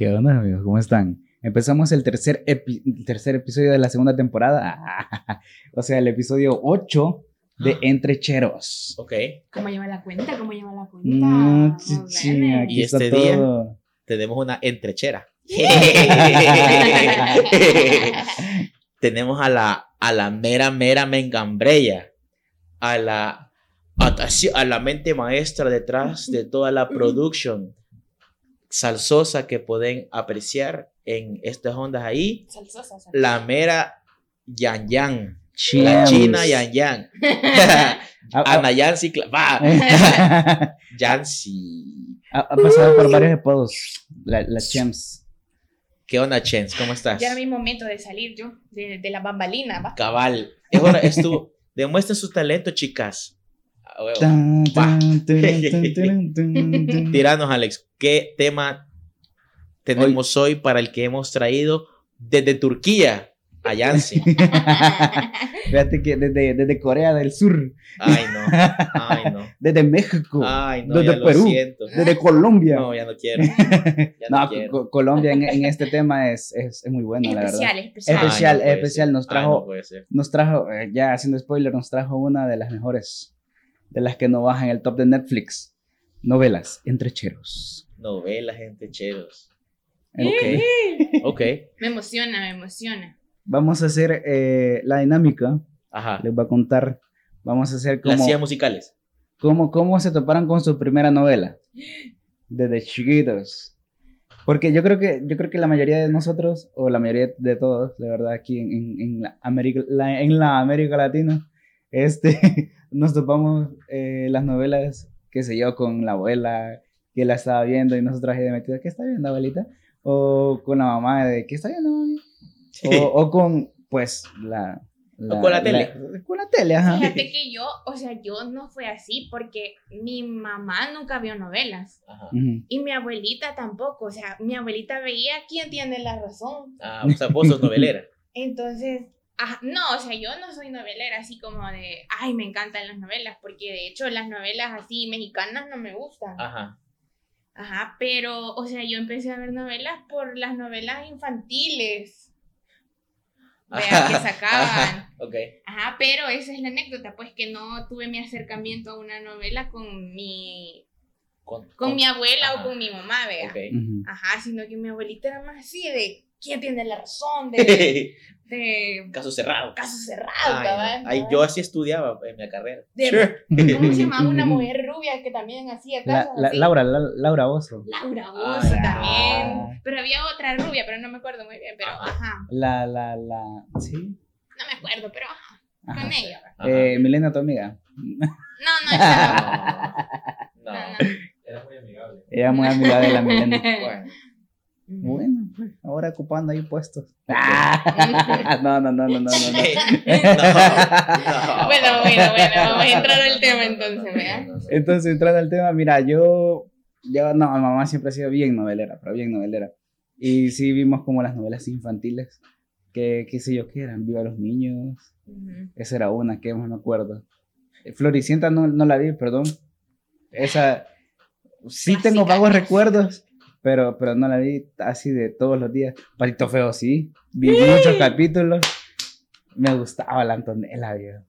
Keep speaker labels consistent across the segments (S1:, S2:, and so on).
S1: ¿Qué onda, amigos? ¿Cómo están? Empezamos el tercer, epi- tercer episodio de la segunda temporada. o sea, el episodio 8 de Entrecheros.
S2: Ok.
S3: ¿Cómo lleva la cuenta? ¿Cómo lleva la cuenta?
S1: No,
S3: Muy
S1: chichi, aquí
S2: Y
S1: está
S2: este día-
S1: todo.
S2: Tenemos una entrechera. Tenemos a la, a la mera, mera mengambrella. A la, ataci- a la mente maestra detrás de toda la production salsosa que pueden apreciar en estas ondas ahí.
S3: Salsosa, salsosa.
S2: La mera Yan Yan. La china Yan Yan.
S1: Ha, ha-
S2: Ana Yancy. Va. Yancy.
S1: ha- ha pasado por varios apodos. La, la Chems.
S2: ¿Qué onda, Chens? ¿Cómo estás?
S3: Ya era mi momento de salir yo de, de la bambalina, ¿va?
S2: Cabal. Es hora, es tu. Demuestren su talento, chicas. A huevo.
S1: Tan, tan, tan.
S2: Tiranos, Alex. ¿Qué tema tenemos hoy para el que hemos traído desde Turquía a Yancy?
S1: Fíjate que desde, desde Corea del Sur,
S2: Ay, no. Ay, no.
S1: desde México,
S2: Ay, no.
S1: desde
S2: ya lo
S1: Perú,
S2: siento.
S1: desde Colombia.
S2: No, ya no quiero. Ya no,
S1: No,
S2: quiero.
S1: Co- Colombia en, en este tema es, es, es muy bueno, la verdad.
S3: especial, es especial.
S2: Ay,
S1: especial,
S2: no
S1: especial,
S2: ser.
S1: nos
S2: Ay,
S1: trajo-
S2: no puede ser.
S1: Nos trajo, eh, ya haciendo spoiler, nos trajo una de las mejores, de las que no bajan el top de Netflix. Novelas, entrecheros.
S2: Novelas, gente, cheros.
S1: Ok.
S2: Ok.
S3: Me emociona, me emociona.
S1: Vamos a hacer eh, la dinámica,
S2: Ajá.
S1: les voy a contar. Vamos a hacer
S2: Las
S1: como,
S2: sillas musicales.
S1: cómo, cómo se toparon con su primera novela. Desde chiquitos. Porque yo creo que, yo creo que la mayoría de nosotros, o la mayoría de todos, de verdad, aquí en, en- en la, América, la- en la América Latina, este, nos topamos eh, las novelas, qué sé yo, con la abuela que la estaba viendo y nosotros ahí de metido, ¿qué está viendo, abuelita? O con la mamá de, ¿qué está viendo, mami? O, o con, pues, la...
S2: O con la tele.
S1: con la tele, ajá.
S3: Fíjate que yo, o sea, yo no fue así porque mi mamá nunca vio novelas
S2: Ajá.
S1: Ujú.
S3: y mi abuelita tampoco. O sea, mi abuelita veía quién tiene la razón.
S2: Ah, o sea, vos sos novelera.
S3: Entonces, ajá, no, o sea, yo no soy novelera así como de, ay, me encantan las novelas, porque de hecho las novelas así mexicanas no me gustan.
S2: Ajá.
S3: Ajá, pero, o sea, yo empecé a ver novelas por las novelas infantiles. Vean que sacaban.
S2: Ajá. Ok.
S3: Ajá, pero esa es la anécdota, pues que no tuve mi acercamiento a una novela con mi,
S2: Con,
S3: con mi abuela
S2: Ajá.
S3: o con mi mamá, vea. Ajá, sino que mi abuelita era más así de quién tiene la razón, de, de
S2: Caso cerrado.
S3: caso cerrado,
S2: Ay,
S3: cabal.
S2: Ay, yo así estudiaba en mi carrera.
S3: De-
S2: Sure.
S3: ¿Cómo se llamaba una mujer rubia que también hacía
S1: La-
S3: casos
S1: la-
S3: así?
S1: Laura, la- Laura Oso.
S3: Laura
S2: Ah, ya.
S3: también. Pero había otra rubia, pero no me acuerdo muy bien, pero
S2: Ajá.
S3: ajá.
S1: La, la, la, sí.
S3: No me acuerdo, pero ajá.
S1: Ajá.
S3: Con ella.
S2: Ajá.
S1: Eh, Milena, tu amiga.
S3: No, no, esa
S2: No.
S3: no.
S2: no.
S3: no,
S2: Era muy amigable.
S1: Es muy amiga de la Milena.
S2: Bueno.
S1: Bueno, pues, ahora ocupando ahí puestos. Ah, no, no, no, no, no, no. no.
S2: no.
S3: Bueno, bueno, bueno, vamos a entrar al tema entonces, ¿verdad?
S2: No, no, no.
S1: Entonces, entrando al tema, mira, yo, yo, no, mi mamá siempre ha sido bien novelera, pero bien novelera. Y sí vimos como las novelas infantiles, que, qué sé yo, qué eran, Viva los Niños,
S3: Ujú.
S1: esa era una, que más me acuerdo. Eh, Floricienta no, no la vi, perdón. Esa, sí tengo
S3: Clásica.
S1: vagos recuerdos, pero, pero no la vi así de todos los días. Patito Feo sí, vi muchos capítulos. Me gustaba la Antonella, viejo.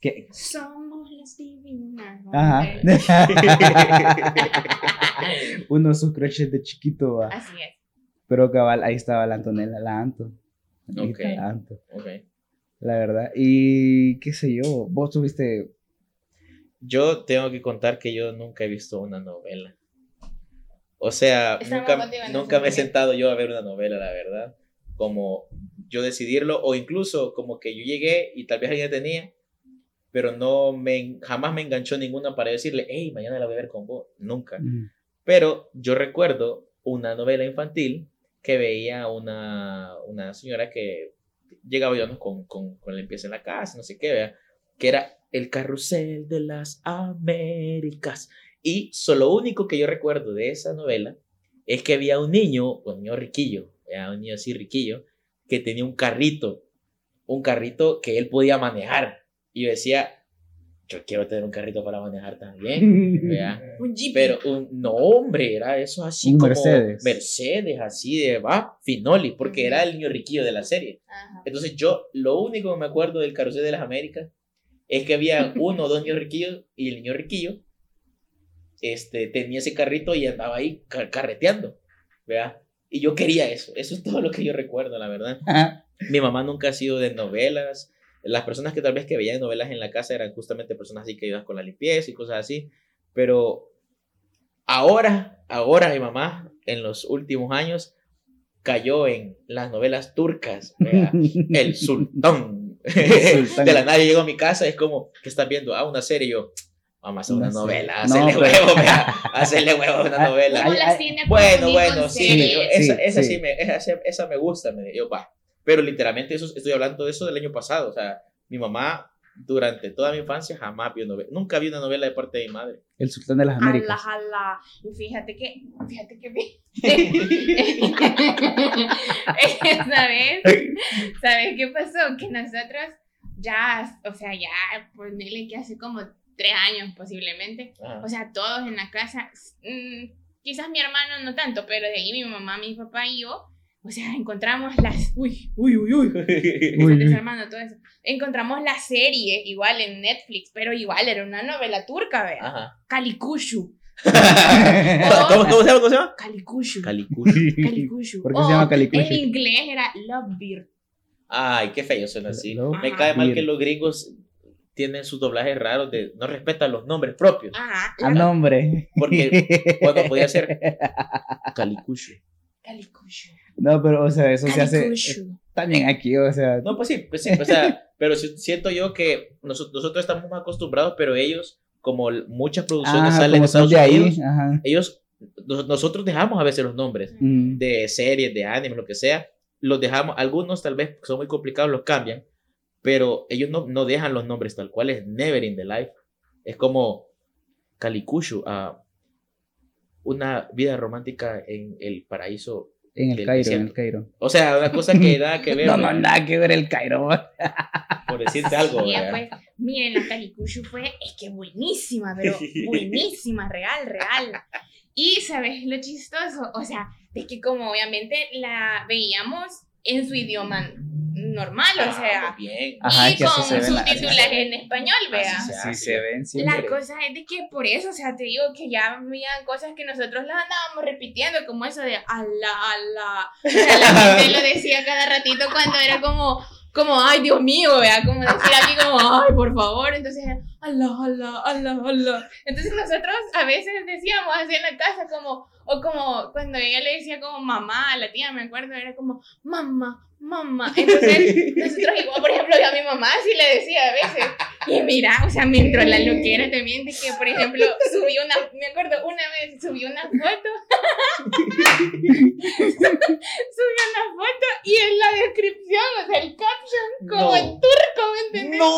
S1: Que,
S3: Somos las divinas.
S1: ajá. Uno de sus crushes de chiquito, va.
S3: Así es.
S1: Pero cabal, ahí estaba la Antonella, la Anto. Ahí
S2: Ok.
S1: está la Anto,
S2: Ok.
S1: la verdad. Y qué sé yo, vos tuviste.
S2: Yo tengo que contar que yo nunca he visto una novela. O sea,
S3: Estamos
S2: nunca, nunca me he sentado yo a ver una novela, la verdad. Como yo decidirlo, o incluso como que yo llegué y tal vez alguien tenía, pero no me, jamás me enganchó ninguna para decirle, hey, mañana la voy a ver con vos. Nunca.
S1: Mm,
S2: Pero yo recuerdo una novela infantil que veía una, una señora que llegaba yo ¿no? con, con, con limpieza en la casa, no sé qué, vea, que era El Carrusel de las Américas. Y solo lo único que yo recuerdo de esa novela es que había un niño, un niño riquillo, un niño así riquillo, que tenía un carrito, un carrito que él podía manejar. Y yo decía, yo quiero tener un carrito para manejar también.
S3: Un jeep.
S2: Pero un, no, hombre, era eso así
S1: Un
S2: como
S1: Mercedes.
S2: Mercedes, así de, va, Finoli, porque era el niño riquillo de la serie.
S3: Ajá.
S2: Entonces yo, lo único que me acuerdo del carrusel de las Américas es que había uno o dos niños riquillos y el niño riquillo este, tenía ese carrito y andaba ahí ca- carreteando, ¿vea? Y yo quería eso, eso es todo lo que yo recuerdo, la verdad. Mi mamá nunca ha sido de novelas. Las personas que tal vez que veían novelas en la casa eran justamente personas así que ayudan con la limpieza y cosas así. Pero ahora, ahora mi mamá, en los últimos años, cayó en las novelas turcas. El sultán.
S1: sultán.
S2: de la nada yo llego a mi casa, es como, ¿qué estás viendo? Ah, una serie. Y yo, mamá, es una
S1: Una
S2: novela.
S1: No,
S2: Hacerle huevo, vea. Hacerle huevo a una
S1: Ah,
S2: novela.
S3: ¿Cómo
S1: Ay,
S3: las
S1: ay,
S3: tiene a
S2: Bueno, bueno, sí, yo- esa,
S1: Sí,
S2: esa
S1: sí.
S2: me, esa, esa me gusta, me, yo, va. Pero literalmente eso, estoy hablando de eso del año pasado, o sea, mi mamá durante toda mi infancia jamás vio novela, nunca vi una novela de parte de mi madre.
S1: El sultán de las Américas.
S3: Ala. Y fíjate que, fíjate que vi- ¿Sabes? ¿Sabes qué pasó? Que nosotros ya, o sea, ya, ponele que hace como tres años posiblemente,
S2: Ajá.
S3: o sea, todos en la casa, mm, quizás mi hermano no tanto, pero de ahí mi mamá, mi papá y yo, o sea, encontramos las, uy, uy, uy, uy, desarmando todo eso. Encontramos la serie igual en Netflix, pero igual era una novela turca, vea.
S2: Ajá.
S3: Calicucho.
S2: ¿Cómo, cómo se llama? ¿Cómo se llama? Calicush.
S3: Calicucho.
S1: ¿Por qué se llama Calicucho?
S3: En inglés era Love Beer.
S2: Ay, qué feo suena así. Me
S3: Ajá.
S2: cae mal que los gringos tienen sus doblajes raros de no respetan los nombres propios.
S3: Ajá.
S1: A nombre.
S2: Porque cuando podía ser Calicucho.
S3: Calicucho.
S1: No, pero, o sea, eso se hace
S3: Calicucho.
S1: también aquí, o sea.
S2: No, pues sí, pues sí, o sea, pero si- siento yo que nosotros, nosotros estamos más acostumbrados, pero ellos, como muchas producciones
S1: Ajá,
S2: salen de Estados
S1: de ahí.
S2: Unidos,
S1: Ajá.
S2: ellos, nos- nosotros dejamos a veces los nombres
S1: Mm.
S2: de series, de anime, lo que sea, los dejamos, algunos tal vez que son muy complicados los cambian, pero ellos no, no dejan los nombres tal cual, es Never in the Life, es como Calicucho, a una vida romántica en el paraíso,
S1: En el Cairo, en el Cairo.
S2: o sea, una cosa que nada que ver,
S1: No, no, nada que ver el Cairo.
S2: por decirte algo,
S3: Sí, pues, miren, la Calicucho fue, es que buenísima, pero buenísima, real, real. Y, ¿sabes lo chistoso? O sea, de que como obviamente la veíamos en su idioma normal, o
S2: Ah,
S3: sea,
S2: bien.
S1: Ajá,
S3: y con subtitulaje en español, vea.
S2: Así se
S1: Así se ven
S3: La cosa es de que por eso, o sea, te digo que ya habían cosas que nosotros las andábamos repitiendo, como eso de ala, ala. O sea, la gente lo decía cada ratito cuando era como, como, ay, Dios mío, vea, como decir aquí como, ay, por favor. Entonces, ala, ala, ala, ala. Entonces nosotros a veces decíamos así en la casa como, o como cuando ella le decía como mamá a la tía, me acuerdo, era como, mamá, mamá. Entonces, nosotros igual, por ejemplo, yo a mi mamá sí le decía a veces. Y mira, o sea, me entró la loquera también de que, por ejemplo, subí una, me acuerdo una vez, subí una foto. subí una foto y en la descripción, o sea, el caption, como
S2: No.
S3: en turco, ¿me entendés?
S2: ¡No!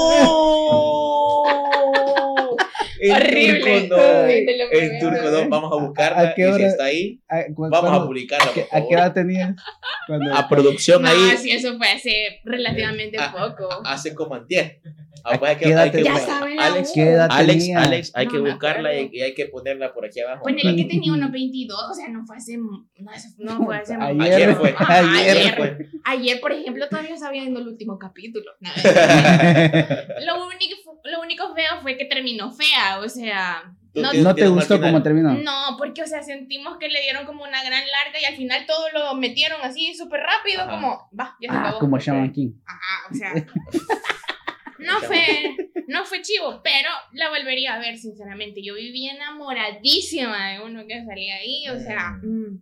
S2: En
S3: Horrible.
S2: turco no.
S3: Ay, te lo
S2: En turco no. Vamos a buscarla.
S1: ¿A qué
S2: y si
S1: hora?
S2: está ahí,
S1: Ah,
S2: vamos a
S1: ¿cuándo-
S2: publicarla.
S1: ¿A qué,
S2: por
S1: a qué
S2: favor.
S1: edad tenías? Cuando-
S2: A producción
S3: No,
S2: ahí
S3: sí, eso fue hace relativamente
S2: Ah,
S3: poco.
S2: hace como antier. Ah,
S1: ¿A
S2: pues hay que, hay
S3: Ya saben
S2: Alex,
S3: U.
S1: ¿Qué edad
S2: Alex? Alex, hay
S3: No
S2: que buscarla y, y hay que ponerla por aquí abajo.
S3: Ponele que tenía unos 22, o sea, no fue hace, no, no fue hace
S1: Ayer,
S2: Ayer fue.
S3: Ajá,
S1: ayer
S3: ayer.
S2: fue.
S3: Ayer, por ejemplo, todavía estaba viendo el último capítulo. Lo, único, lo único feo fue que terminó fea, o sea, no,
S1: ¿No te gustó cómo terminó?
S3: no, porque, o sea, sentimos que le dieron como una gran larga y al final todo lo metieron así súper rápido,
S2: Ajá.
S3: como, va, ya se
S1: Ah,
S3: acabó.
S1: como Shaman King.
S3: Ajá, o sea, no fue, no fue chivo, pero la volvería a ver, sinceramente. Yo vivía enamoradísima de uno que salía ahí, o sea, mm.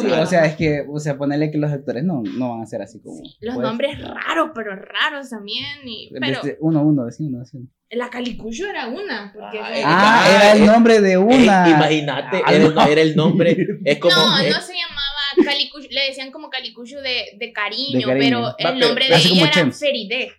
S1: Sí, o sea, es que, o sea, ponerle que los actores no, no van a ser así como.
S3: los
S1: pues,
S3: nombres raros, pero raros también, y, pero
S1: uno, uno, decía uno, decía uno.
S3: la Calicuyo era una, porque
S2: Ah,
S3: fue-
S1: Ah, era el nombre de una.
S2: Eh, Imagínate,
S1: Ah,
S2: era, el-
S1: no.
S2: era el nombre. Es como.
S3: no,
S2: eh,
S3: no se llamaba Calicuyo, le decían como Calicuyo de, de cariño,
S1: De cariño.
S3: pero
S2: Va,
S3: el
S2: pero-
S3: nombre de
S1: así
S3: ella era. Feride.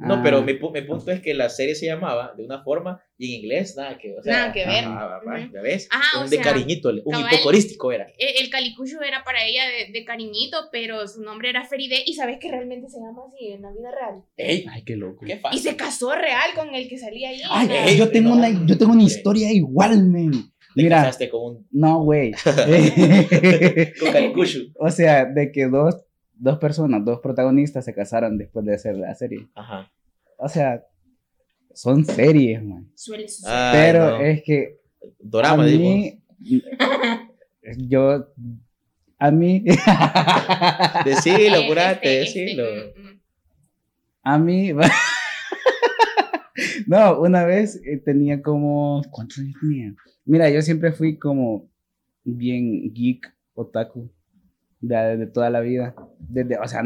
S2: No,
S1: Ah.
S2: pero mi, pu- mi punto es que la serie se llamaba de una forma y en inglés nada que, o sea,
S3: Nada que ver.
S2: ajá, va,
S3: Ujú.
S2: ¿ya ves?
S3: Ajá,
S2: un
S3: o
S2: de
S3: sea,
S2: cariñito, un
S3: cabal.
S2: hipocorístico era.
S3: El, el calicucho era para ella de, de cariñito, pero su nombre era Feride y sabes que realmente se llama así en la vida real.
S2: ¡Ey!
S1: Ay, qué loco.
S2: ¡Qué
S3: Y se casó real con el que salía ahí.
S1: Ay,
S3: sea,
S2: Ey,
S1: yo tengo
S2: no,
S1: una, yo tengo una historia igual, men.
S2: Te
S1: Mira,
S2: casaste con un
S1: no, güey.
S2: con Calicucho.
S1: o sea, de que dos, dos personas, dos protagonistas se casaron después de hacer la serie.
S2: Ajá.
S1: O sea, son series, man.
S3: Suele suceder.
S1: Pero
S2: no.
S1: es que
S2: Dorama,
S1: a mí, yo, a mí,
S2: Decilo,
S3: Eh,
S2: apurate,
S3: este,
S2: decilo.
S3: este, mm, mm.
S1: a mí, no, una vez eh, tenía como, ¿cuántos años tenía? Mira, yo siempre fui como bien geek, otaku, de, de toda la vida. Desde, o sea,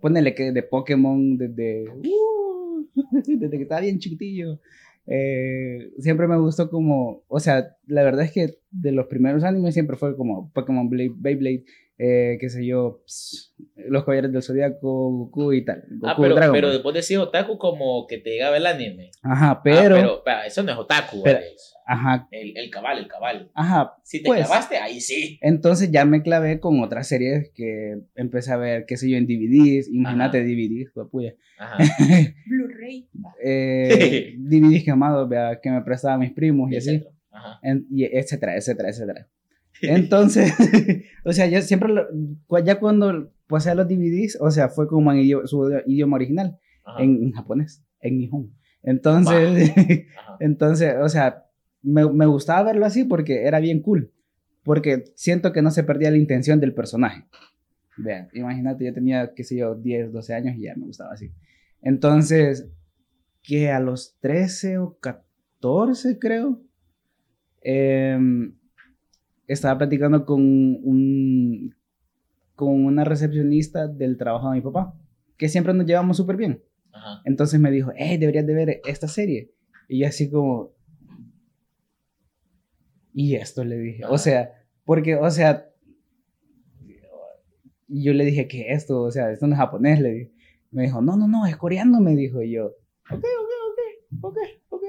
S1: ponele que de Pokémon, desde, uh, desde que estaba bien chiquitillo. Eh, siempre me gustó como, o sea, la verdad es que de los primeros animes siempre fue como Pokémon Blade, Beyblade, eh, qué sé yo, ps, los Caballeros del Zodiaco, Goku y tal.
S2: Ah,
S1: Goku,
S2: pero,
S1: Dragon
S2: pero después decís otaku como que te llegaba el anime.
S1: Ajá,
S2: Ah,
S1: pero,
S2: pero, eso no es otaku,
S1: pero-. Ajá,
S2: El, el cabal, el cabal.
S1: ajá,
S2: Si te
S1: Pues.
S2: clavaste, ahí sí.
S1: Entonces ya me clavé con otras series que empecé a ver, qué sé yo, en DVDs. Imagínate
S2: Ajá.
S1: DVDs, puya.
S2: Ajá.
S3: Blu-ray.
S1: Eh, DVDs quemados, vea, que me prestaban mis primos y así,
S2: Etcétera. Ajá.
S1: en- y etcétera, etcétera, etcétera. Entonces, o sea, yo siempre, lo- ya cuando pasé a los DVDs, o sea, fue como en idioma, su idioma original, en, en japonés, en nihon. Entonces, entonces, o sea, me, me gustaba verlo así porque era bien cool. Porque siento que no se perdía la intención del personaje. Vean, imagínate, yo tenía, qué sé yo, 10, 12 años y ya me gustaba así. Entonces, que a los 13 o 14, creo, em, estaba platicando con un con una recepcionista del trabajo de mi papá, que siempre nos llevamos súper bien.
S2: Ajá.
S1: Entonces me dijo, hey, deberías de ver esta serie. Y yo así como... Y esto le dije, o
S2: Ajá.
S1: sea, porque, o sea, yo le dije que esto, o sea, esto no es japonés, le dije. Me dijo, no, no, no, es coreano, me dijo Y yo. Ok, ok, ok, ok, ok.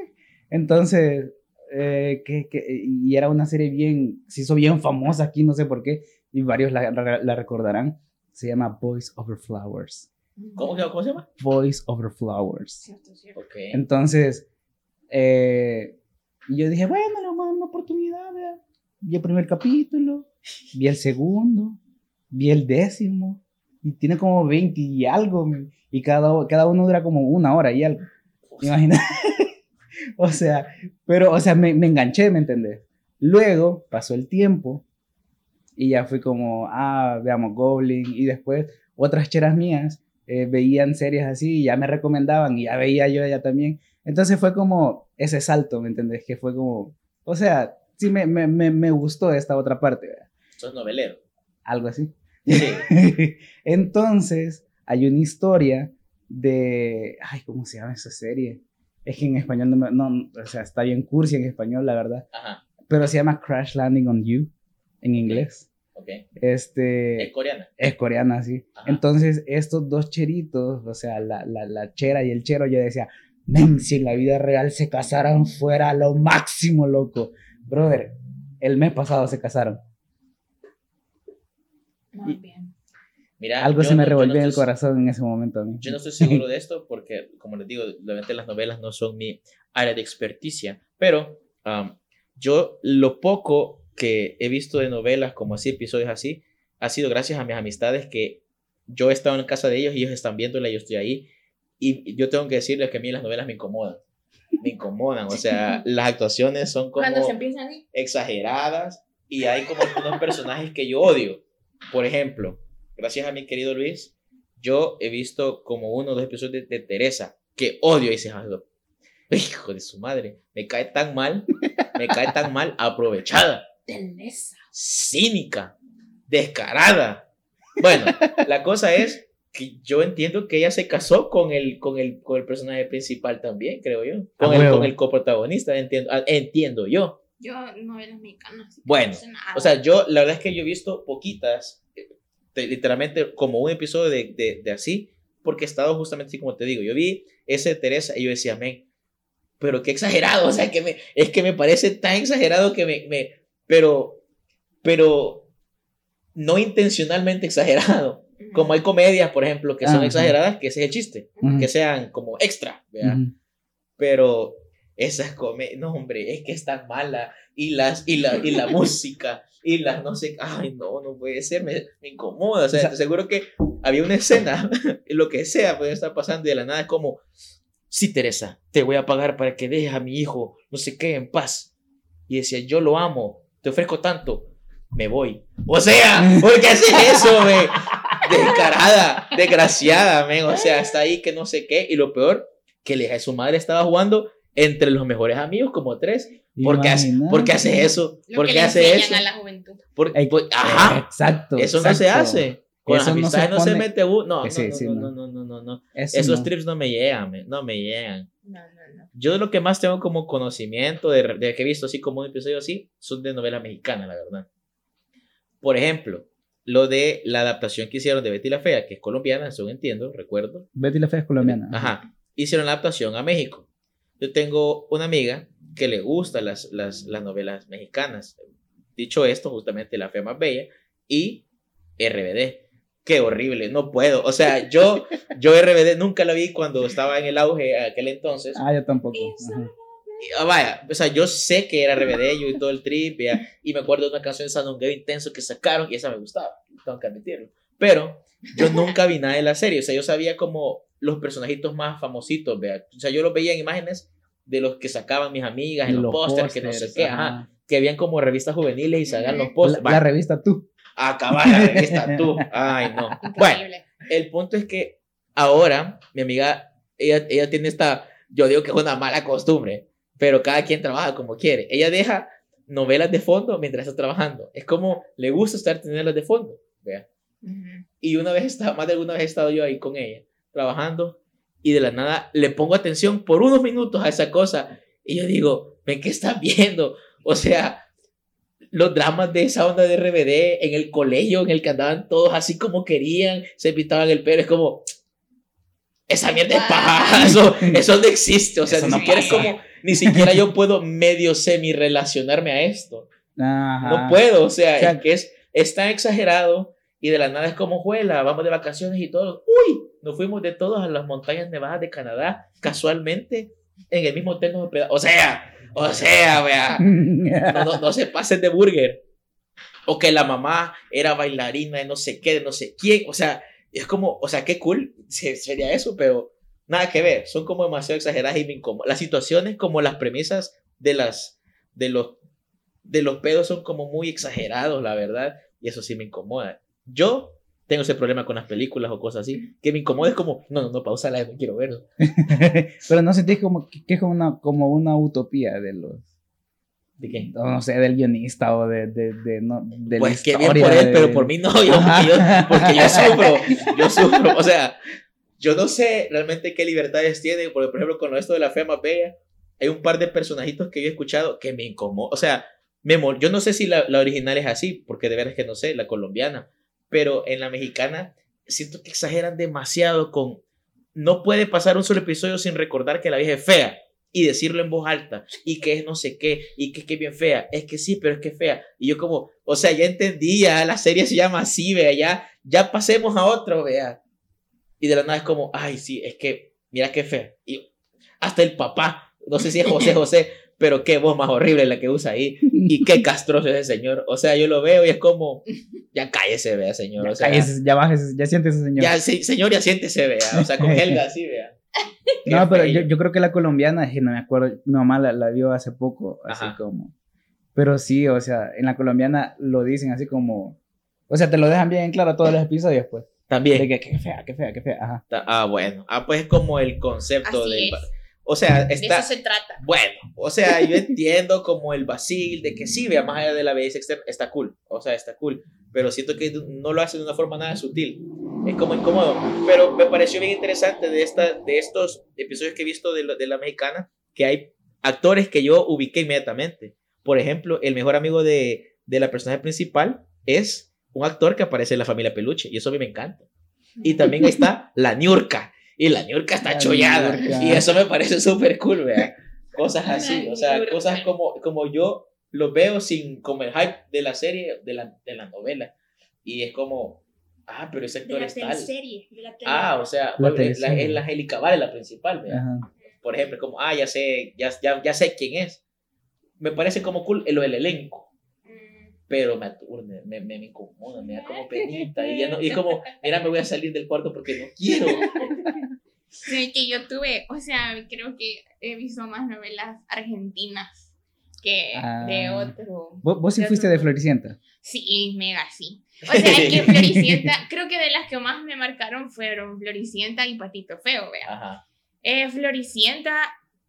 S1: Entonces, eh, que, que- y era una serie bien, se hizo bien famosa aquí, no sé por qué, y varios la, la- la recordarán. Se llama Boys Over Flowers.
S2: ¿Cómo, ¿Cómo se llama?
S1: Boys Over Flowers.
S3: Cierto, cierto.
S2: Ok.
S1: Entonces, eh, yo dije, bueno, le voy a dar una oportunidad, vea. Vi el primer capítulo, vi el segundo, vi el décimo, y tiene como 20 y algo, y cada, cada uno dura como una hora y algo. Imagina. o sea, pero, o sea, me, me enganché, ¿me entendés? Luego pasó el tiempo y ya fui como, ah, veamos Goblin, y después otras cheras mías eh, veían series así y ya me recomendaban y ya veía yo ya también. Entonces fue como ese salto, ¿me entendés? Que fue como, o sea, sí me, me, me, me gustó esta otra parte, ¿verdad?
S2: Sos novelero.
S1: algo así.
S2: Sí.
S1: Entonces, hay una historia de, ay, ¿cómo se llama esa serie? Es que en español no, me- no, o sea, está bien cursi en español, la verdad,
S2: Ajá.
S1: pero se llama Crash Landing on You en inglés.
S2: Ok.
S1: Este,
S2: Es coreana.
S1: es coreana, sí.
S2: Ajá.
S1: Entonces, estos dos cheritos, o sea, la, la, la chera y el chero, yo decía, men, si en la vida real se casaran fuera lo máximo, loco. Brother, el mes pasado se casaron.
S3: Muy bien.
S2: Mira,
S1: Algo se me
S2: no-
S1: revolvió
S2: no
S1: en el corazón en ese momento a mí.
S2: Yo no estoy seguro de esto porque, como les digo, obviamente las novelas no son mi área de experticia, pero um, yo lo poco que he visto de novelas como así, episodios así, ha sido gracias a mis amistades que yo he estado en casa de ellos y ellos están viéndola y yo estoy ahí. Y yo tengo que decirles que a mí las novelas me incomodan. Me incomodan. O sea, las actuaciones son como
S3: Cuando se empiezan ahí.
S2: exageradas y hay como algunos personajes que yo odio. Por ejemplo, gracias a mi querido Luis, yo he visto como uno o dos episodios de, de Teresa que odio y "Ah, hijo de su madre, me cae tan mal, me cae tan mal, aprovechada,
S3: Teresa.
S2: cínica, descarada. Bueno, la cosa es que yo entiendo que ella se casó con el, con el, con el personaje principal también, creo yo, con,
S1: A
S2: el,
S1: huevo.
S2: con el coprotagonista, entiendo, ah, entiendo yo.
S3: Yo novelas mexicanas.
S2: Bueno,
S3: no.
S2: O sea, yo, la verdad es que yo he visto poquitas, eh, literalmente como un episodio de, de, de así, porque he estado justamente así como te digo. Yo vi ese de Teresa y yo decía, men, pero qué exagerado, o sea, que me, es que me parece tan exagerado que me, me pero, pero no intencionalmente exagerado. Como hay comedias, por ejemplo, que son
S1: Ajá.
S2: exageradas, que ese es el chiste,
S1: Ujú.
S2: que sean como extra, ¿verdad?
S1: Ujú.
S2: pero esas comedias, no hombre, es que es tan mala, y, las, y, la, y la música, y las no sé, ay no, no puede ser, me, me incomoda, o sea,
S1: O sea-
S2: te seguro que había una escena, lo que sea puede estar pasando y de la nada es como, sí Teresa, te voy a pagar para que dejes a mi hijo, no sé qué, en paz, y decía, yo lo amo, te ofrezco tanto, me voy, o sea, ¿por qué haces eso, me? Descarada, desgraciada, men, o sea, está ahí que no sé qué, y lo peor, que de su madre estaba jugando entre los mejores amigos, como tres. ¿Por qué hace. ¿por qué hace eso?
S3: Lo
S2: ¿Por
S3: que
S2: qué
S3: le
S2: hace
S3: enseñan
S2: eso?
S3: a la juventud.
S2: Por- por- ajá,
S1: Exacto.
S2: eso no se
S1: exacto.
S2: hace. Con las
S1: Eso no se
S2: amistades no se, mete uno. No, no,
S1: Sí,
S2: no,
S1: sí,
S2: no,
S1: no.
S2: no, no, no, no.
S1: Eso
S2: Esos
S1: no.
S2: trips no me llegan, men, no me llegan.
S3: No, no, no.
S2: Yo lo que más tengo como conocimiento de, de que he visto así como un episodio así, son de novela mexicana, la verdad. Por ejemplo, lo de la adaptación que hicieron de Betty la Fea, que es colombiana, según entiendo, recuerdo.
S1: Betty la Fea es colombiana.
S2: Ajá. Hicieron la adaptación a México. Yo tengo una amiga que le gustan las, las, las novelas mexicanas. Dicho esto, justamente La Fea Más Bella y RBD. Qué horrible, no puedo. O sea, yo, yo RBD nunca la vi cuando estaba en el auge aquel entonces.
S1: Ah, yo tampoco. Ajá.
S2: Ah, vaya, o sea, yo sé que era RBD, yo y todo el trip, ya, y me acuerdo de una canción de Sanongueo Intenso que sacaron y esa me gustaba, tengo que admitirlo. Pero yo nunca vi nada de la serie, o sea, yo sabía como los personajitos más famositos, vea. O sea, yo los veía en imágenes de los que sacaban mis amigas en los, pósters, que no sé qué,
S1: ajá.
S2: ajá, que habían como revistas juveniles y salían los
S1: La,
S2: pósters.
S1: la
S2: Vaya,
S1: revista tú.
S2: acabar la revista tú. Ay, no. Bueno,
S3: Increíble.
S2: el punto es que ahora mi amiga, ella, ella tiene esta, yo digo que es una mala costumbre, pero cada quien trabaja como quiere. Ella deja novelas de fondo mientras está trabajando. Es como le gusta estar tenerlas de fondo. ¿vea? Y una vez, estaba, más de alguna vez he estado yo ahí con ella, trabajando, y de la nada le pongo atención por unos minutos a esa cosa, y yo digo, ven, ¿qué estás viendo? O sea, los dramas de esa onda de RBD en el colegio, en el que andaban todos así como querían, se pintaban el pelo, es como, esa mierda es paja, eso, eso no existe, o sea,
S1: Eso
S2: ni
S1: no
S2: siquiera es como, ni siquiera yo puedo medio semi relacionarme a esto.
S1: Ajá.
S2: No puedo, o sea,
S1: O sea,
S2: es que es, es tan exagerado y de la nada es como juela, vamos de vacaciones y todo. Uy, nos fuimos de todos a las montañas nevadas de Canadá, casualmente, en el mismo hotel nos hospedamos. O sea, o sea, vea, no, no, no se pasen de burger. O que la mamá era bailarina de no sé qué, de no sé quién. O sea, es como, o sea, qué cool se- sería eso, pero nada que ver. Son como demasiado exageradas y me incomodan. Las situaciones como las premisas de las, de los, de los pedos son como muy exagerados, la verdad. Y eso sí me incomoda. Yo tengo ese problema con las películas o cosas así. Que me incomoda es como, no, no, no, pausala, no quiero verlo.
S1: Pero no sentís como que es como una, como una utopía de los,
S2: ¿De
S1: no sé, del guionista o de, de, de, no, de la
S2: Pues qué bien por él,
S1: de-
S2: pero por mí no, yo, porque yo, porque yo sufro, yo sufro, o sea, yo no sé realmente qué libertades tiene, porque por ejemplo con esto de la fe más bella, hay un par de personajitos que yo he escuchado que me incomodan, o sea, me yo no sé si la, la original es así, porque de veras que no sé, la colombiana, pero en la mexicana siento que exageran demasiado con, no puede pasar un solo episodio sin recordar que la vieja es fea. Y decirlo en voz alta, y que es no sé qué, y que es que bien fea, es que sí, pero es que es fea. Y yo como, o sea, ya entendí, ya la serie se llama así, vea, ya, ya pasemos a otro, vea. Y de la nada es como, ay, sí, es que, mira qué fea. Y hasta el papá, no sé si es José José, pero qué voz más horrible la que usa ahí. Y qué castroso es ese señor. O sea, yo lo veo y es como, ya cállese, vea, señor.
S1: Ya,
S2: o sea,
S1: cállese, ya bajes, ya sientes ese señor.
S2: ya, sí, señor, ya siéntese, vea. O sea, con Helga, así, vea.
S1: no, pero yo, yo creo que la colombiana, que no me acuerdo, mi mamá la, la vio hace poco, así
S2: Ajá.
S1: como. Pero sí, o sea, en la colombiana lo dicen así como. O sea, te lo dejan bien claro todos los episodios, pues.
S2: También.
S1: De que, qué fea, qué fea, qué fea. Ajá.
S2: Ah, bueno. Ah, pues es como el concepto
S3: Así
S2: del...
S3: es.
S2: ba- O sea,
S3: De
S2: está...
S3: eso se trata.
S2: Bueno, o sea, yo entiendo como el vacil de que sí, vea, más allá de la belleza externa, está cool. O sea, está cool. Pero siento que no lo hace de una forma nada sutil. Es como incómodo. Pero me pareció bien interesante de, esta, de estos episodios que he visto de, la- de la mexicana, que hay actores que yo ubiqué inmediatamente. Por ejemplo, el mejor amigo de, de la personaje principal es un actor que aparece en la familia Peluche. Y eso a mí me encanta. Y también está la Niurka. Y la Niurka está
S1: La
S2: chollada.
S1: Niurka.
S2: Y eso me parece súper cool, vea. Cosas así, o sea, cosas como, como yo lo veo sin como el hype de la serie, de la, de la novela. Y es como, ah, pero ese
S3: De
S2: actor
S3: la
S2: es tal.
S3: de la.
S2: Ah, o sea,
S1: La
S2: bueno, es la, es la Angélica Vale la principal.
S1: Ajá.
S2: Por ejemplo, como, ah, ya sé, ya, ya, ya sé quién es. Me parece como cool lo del elenco
S3: Mm.
S2: pero me aturde, me, me, me incomoda, me da como penita. Y, ya no, y es como, mira, me voy a salir del cuarto porque no quiero.
S3: Sí, que yo tuve, o sea, creo que he visto más novelas argentinas que de
S1: Ah.
S3: otro.
S1: ¿Vos, vos sí
S3: de
S1: fuiste
S3: otro-
S1: de Floricienta?
S3: Sí, mega sí. O sea, es que Floricienta, creo que de las que más me marcaron fueron Floricienta y Patito Feo, vea.
S2: Ajá.
S3: Eh, Floricienta,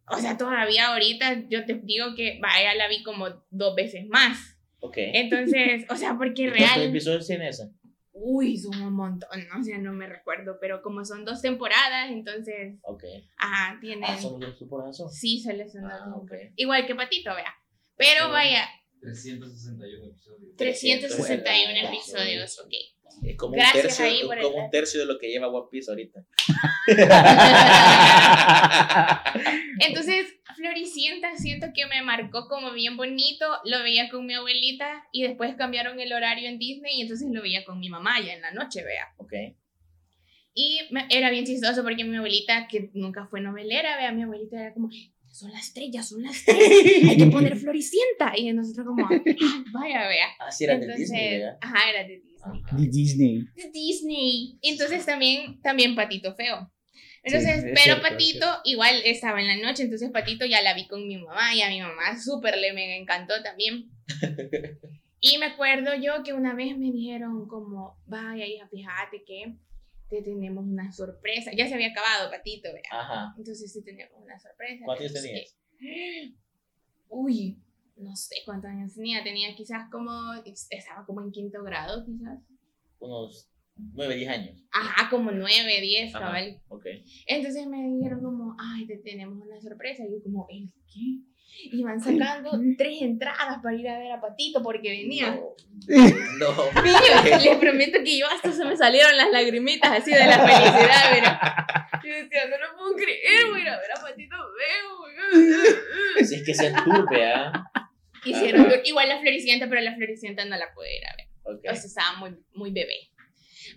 S3: o sea, todavía ahorita yo te digo que, vaya, la vi como dos veces más.
S2: Ok.
S3: Entonces, o sea, porque
S2: ¿Y ¿Cuántos
S3: real.
S2: episodios tiene esa?
S3: Uy, son un montón, o sea, no me recuerdo, pero como son dos temporadas, entonces,
S2: Ok.
S3: ajá, tienen.
S2: Ah, son dos temporadas. son.
S3: Sí, solo son dos
S2: Ah, ok.
S3: temporadas. Igual que Patito, vea. Pero
S2: Sí.
S3: vaya,
S4: 361 episodios.
S3: 361 episodios, ok.
S2: Es como,
S3: Gracias
S2: un tercio,
S3: ahí por el
S2: como un
S3: dato.
S2: tercio de lo que lleva One Piece ahorita.
S3: Entonces, Floricienta siento que me marcó como bien bonito. Lo veía con mi abuelita y después cambiaron el horario en Disney y entonces lo veía con mi mamá ya en la noche, vea.
S2: Ok.
S3: Y me- era bien chistoso porque mi abuelita, que nunca fue novelera, vea, mi abuelita era como, son las estrellas, son las estrellas, hay que poner Floricienta. Y nosotros como, "Ah, vaya, vea.
S2: Así era de
S3: Entonces,
S2: Disney, ¿verdad?
S3: ajá, era de Disney.
S2: Ajá.
S1: De Disney.
S3: de Disney. Entonces también, también Patito Feo. Entonces,
S1: Sí,
S3: pero
S1: cierto, es
S3: Patito igual estaba en la noche, entonces Patito ya la vi con mi mamá y a mi mamá súper le me encantó también. y me acuerdo yo que una vez me dijeron como, vaya hija, fíjate que te tenemos una sorpresa. Ya se había acabado Patito, ¿verdad?
S2: Ajá.
S3: Entonces sí tenemos una sorpresa.
S2: ¿Cuántos años tenías?
S3: Uy, no sé cuántos años tenía, tenía quizás como, estaba como en quinto grado quizás.
S2: Unos 9, 10 años.
S3: Ajá, como nueve, diez,
S2: Ajá.
S3: cabal.
S2: Ok.
S3: Entonces me dijeron como, ay, te tenemos una sorpresa. Y yo como, ¿el qué? Y van sacando tres entradas para ir a ver a Patito porque venía.
S2: No. no.
S3: Les prometo que yo hasta se me salieron las lagrimitas así de la felicidad, mira. Yo decía, no lo puedo creer, voy a ir a ver a Patito Feo.
S2: Si es que se enturbe, ¿ah?
S3: Hicieron tour. igual la Floricienta, pero la Floricienta no la pude ir a ver. O sea, estaba muy, muy bebé.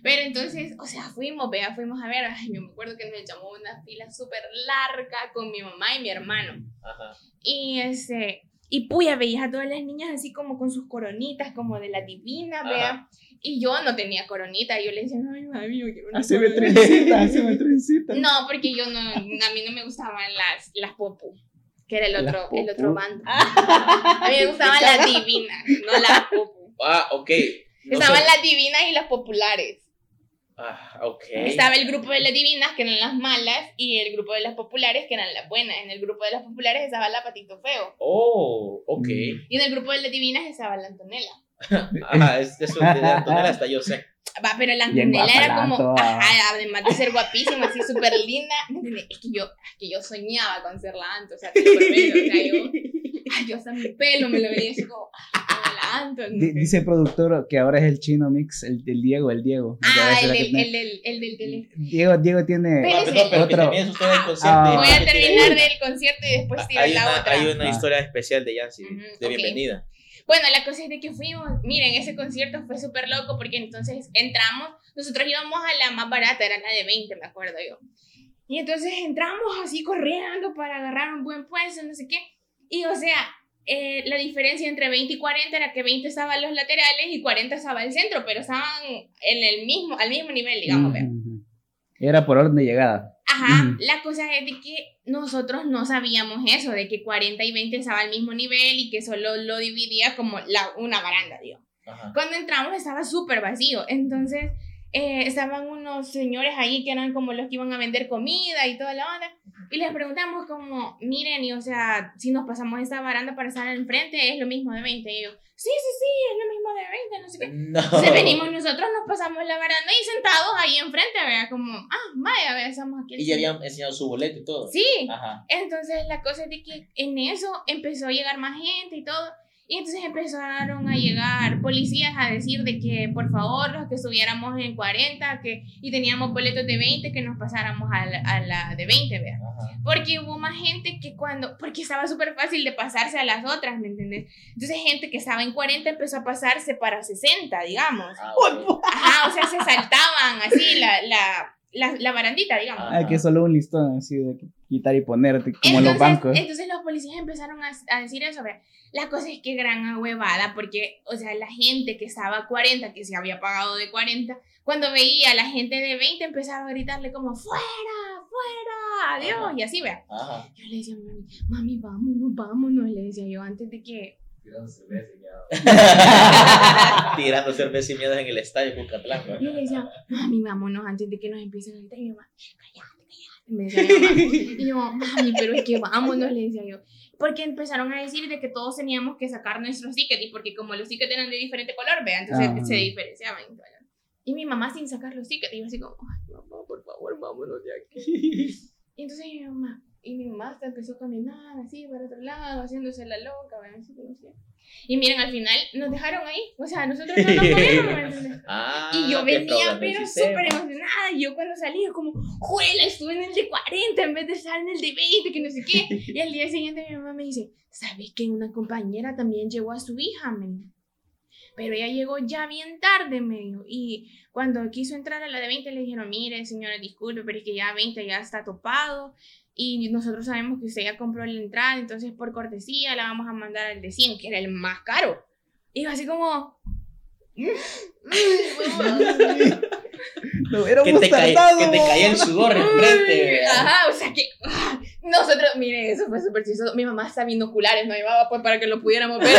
S3: Pero entonces, o sea, fuimos, vea, fuimos a ver. Ay, yo me acuerdo que nos llamó una fila súper larga con mi mamá y mi hermano.
S2: Ajá.
S3: Y ese, y puya, veías a todas las niñas así como con sus coronitas, como de la divina, vea. Y yo no tenía coronita. Y yo le decía, ay, mami, yo quiero una
S1: Haceme
S3: corona".
S1: trencita, haceme trencita.
S3: No, porque yo no, a mí no me gustaban las, las popu, que era el otro, el otro bando. A mí me gustaban las divinas, no las popu.
S2: Ah, ok. No
S3: Estaban
S2: sé.
S3: las divinas y las populares.
S2: Ah, ok.
S3: Estaba el grupo de las divinas, que eran las malas, y el grupo de las populares, que eran las buenas. En el grupo de las populares estaba la patito feo.
S2: Oh, ok.
S3: Y en el grupo de las divinas estaba la Antonella.
S2: Ajá, es, eso de Antonella hasta yo sé.
S3: Va, pero la Antonella era como,
S1: ah.
S3: ajá, además de ser guapísima, así súper linda. Es que yo, es que yo soñaba con ser la Anto, o sea, te lo prometo, o sea, yo, ay, yo hasta mi pelo me lo veía así como, como la Anto. no
S1: Di-
S3: sé.
S1: Dice el productor que ahora es el chino mix, el, el Diego, el Diego.
S3: Ah, el el del, el del tele.
S1: Diego, Diego tiene.
S3: Pero-
S2: Ah,
S1: Otro.
S2: el
S3: Ah,
S1: ah.
S3: Voy a terminar del concierto y después tirar
S2: Hay
S3: la
S2: una,
S3: otra.
S2: hay una
S1: Ah.
S2: historia especial de Yancy, de bienvenida.
S3: Bueno, la cosa es de que fuimos, miren, ese concierto fue súper loco porque entonces entramos, nosotros íbamos a la más barata, era la de 20, me acuerdo yo. Y entonces entramos así corriendo para agarrar un buen puesto, no sé qué. Y o sea, eh, la diferencia entre 20 y 40 era que 20 estaban los laterales y 40 estaba el centro, pero estaban en el mismo, al mismo nivel, digamos.
S1: Ujú, ujú. Era por orden de llegada.
S3: Ajá,
S1: Ujú.
S3: la cosa es de que nosotros no sabíamos eso, de que 40 y 20 estaba al mismo nivel y que solo lo dividía como la, una baranda, digo.
S2: Ajá.
S3: Cuando entramos estaba súper vacío, entonces eh, estaban unos señores ahí que eran como los que iban a vender comida y toda la onda, y les preguntamos como, miren, y o sea, si nos pasamos esta baranda para estar enfrente es lo mismo de 20, y yo, sí, sí, sí, es lo mismo de 20, no sé qué.
S2: No.
S3: Entonces venimos nosotros, nos pasamos la baranda y sentados ahí enfrente, vea, como, ah, vaya, vea, estamos aquí.
S2: Y ya habían enseñado su boleto y todo.
S3: Sí,
S2: Ajá.
S3: entonces la cosa es de que en eso empezó a llegar más gente y todo. Y entonces empezaron a llegar policías a decir de que por favor los que estuviéramos en 40 que, y teníamos boletos de 20 que nos pasáramos a la, a la de 20, vea.
S2: Ajá.
S3: Porque hubo más gente que cuando, porque estaba súper fácil de pasarse a las otras, ¿me entendés? Entonces gente que estaba en 40 empezó a pasarse para 60, digamos.
S2: Ah.
S3: Ajá, o sea, se saltaban así la, la, la, la barandita, digamos.
S2: Ah.
S1: Que solo un listón así de quitar y ponerte, como los
S3: entonces,
S1: bancos.
S3: entonces los policías empezaron a, a decir eso, vea. La cosa es que gran ahuevada, porque, o sea, la gente que estaba a 40, que se había pagado de 40, cuando veía a la gente de 20 empezaba a gritarle como, fuera, fuera, adiós,
S2: Ajá.
S3: y así, vea.
S2: Ajá.
S3: Yo le decía a mi mami, mami, vámonos, vámonos, le decía yo antes de que...
S4: Tirando cerveza y ya.
S2: Tirando cerveza y miedos en el estadio Cucatlán. ¿no?
S3: Yo le decía, mami, vámonos antes de que nos empiecen a gritar. Y mi mamá, cállate, cállate. Me decía. Y yo, mami, pero es que vámonos, le decía yo. Porque empezaron a decir de que todos teníamos que sacar nuestros tickets. Y porque como los tickets eran de diferente color, vea, entonces
S1: Ah.
S3: se diferenciaban. y. Y mi mamá sin sacar los tickets. Y yo así como, ay, mamá, por favor, vámonos de aquí. Y entonces mi mamá, y mi mamá hasta empezó a caminar así para otro lado, haciéndose la loca, ¿verdad? Y miren, al final nos dejaron ahí. O sea, nosotros no nos.
S2: Ah,
S3: Y yo venía, pero súper emocionada. Y yo cuando salí, yo como, juela, estuve en el de 40 en vez de estar en el de 20, que no sé qué. Y al día siguiente mi mamá me dice, ¿sabes que una compañera también llegó a su hija? Me dijo. Pero ella llegó ya bien tarde, me dijo. Y cuando quiso entrar a la de 20, le dijeron, mire, señora, disculpe, pero es que ya 20 ya está topado. Y nosotros sabemos que usted ya compró la entrada, entonces por cortesía la vamos a mandar al de 100, que era el más caro. Y yo así como...
S1: Lo
S2: Que
S1: hubiéramos
S2: te, cae-
S1: tardado.
S2: que te caía el sudor enfrente.
S3: Ajá, o sea que ah, nosotros, mire, eso fue súper chistoso. Mi mamá está viendo oculares, no llevaba pues para que lo pudiéramos ver.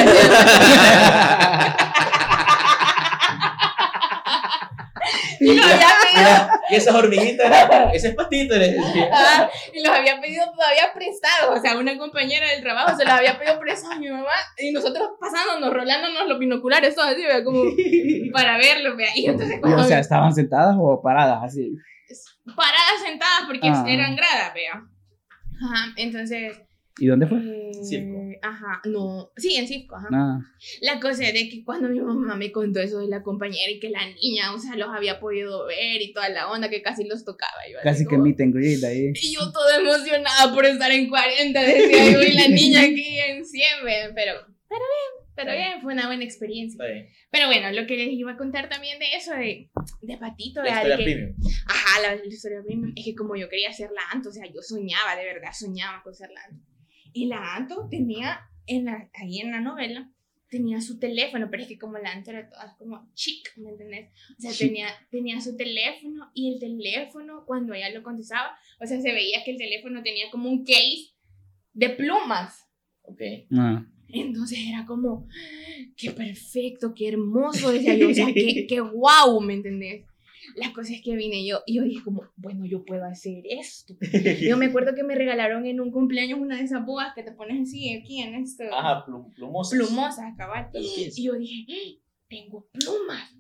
S3: y los había pedido,
S2: y esas hormiguitas, ese es patito. le decía.
S3: ah, y los había pedido todavía prestados. O sea, una compañera del trabajo se los había pedido prestados a mi mamá y nosotros pasándonos, rolándonos los binoculares, todo así, vea, como para verlos, vea. Y entonces
S1: Y,
S3: cuando
S1: o sea, ¿estaban sentadas o paradas así?
S3: paradas sentadas porque
S1: Ah.
S3: eran gradas, vea. Ajá, entonces.
S1: ¿Y dónde fue?
S3: eh,
S2: Circo.
S3: Ajá, no. Sí, en circo, ajá.
S1: Ah,
S3: La cosa es de que cuando mi mamá me contó eso de la compañera y que la niña, o sea, los había podido ver y toda la onda que casi los tocaba. yo
S1: casi que meet and greet ahí.
S3: Y yo toda emocionada por estar en 40, decía yo, y la niña aquí en 100, ve, pero, pero bien, pero bien, fue una buena experiencia. Pero bueno, lo que les iba a contar también de eso, de, de Patito,
S2: La historia
S3: que-
S2: premium.
S3: Ajá, la, la historia premium. Es que como yo quería ser la Anto, o sea, yo soñaba, de verdad, soñaba con ser la Anto. Y la Anto tenía, en la, ahí en la novela, tenía su teléfono, pero es que como la Anto era toda como chic, ¿me entendés? O sea,
S1: Chic.
S3: tenía, tenía su teléfono y el teléfono, cuando ella lo contestaba, o sea, se veía que el teléfono tenía como un case de plumas.
S2: Ok.
S1: Ah.
S3: Entonces era como, qué perfecto, qué hermoso, decía yo, o sea, qué, qué guau, ¿me entendés? La cosa es que vine yo y yo dije como, bueno, yo puedo hacer esto. Yo me acuerdo que me regalaron en un cumpleaños una de esas boas que te pones así aquí en esto,
S2: Ajá, plum, plumosas.
S3: plumosas, cabal. Y yo dije, "¡Eh! tengo plumas.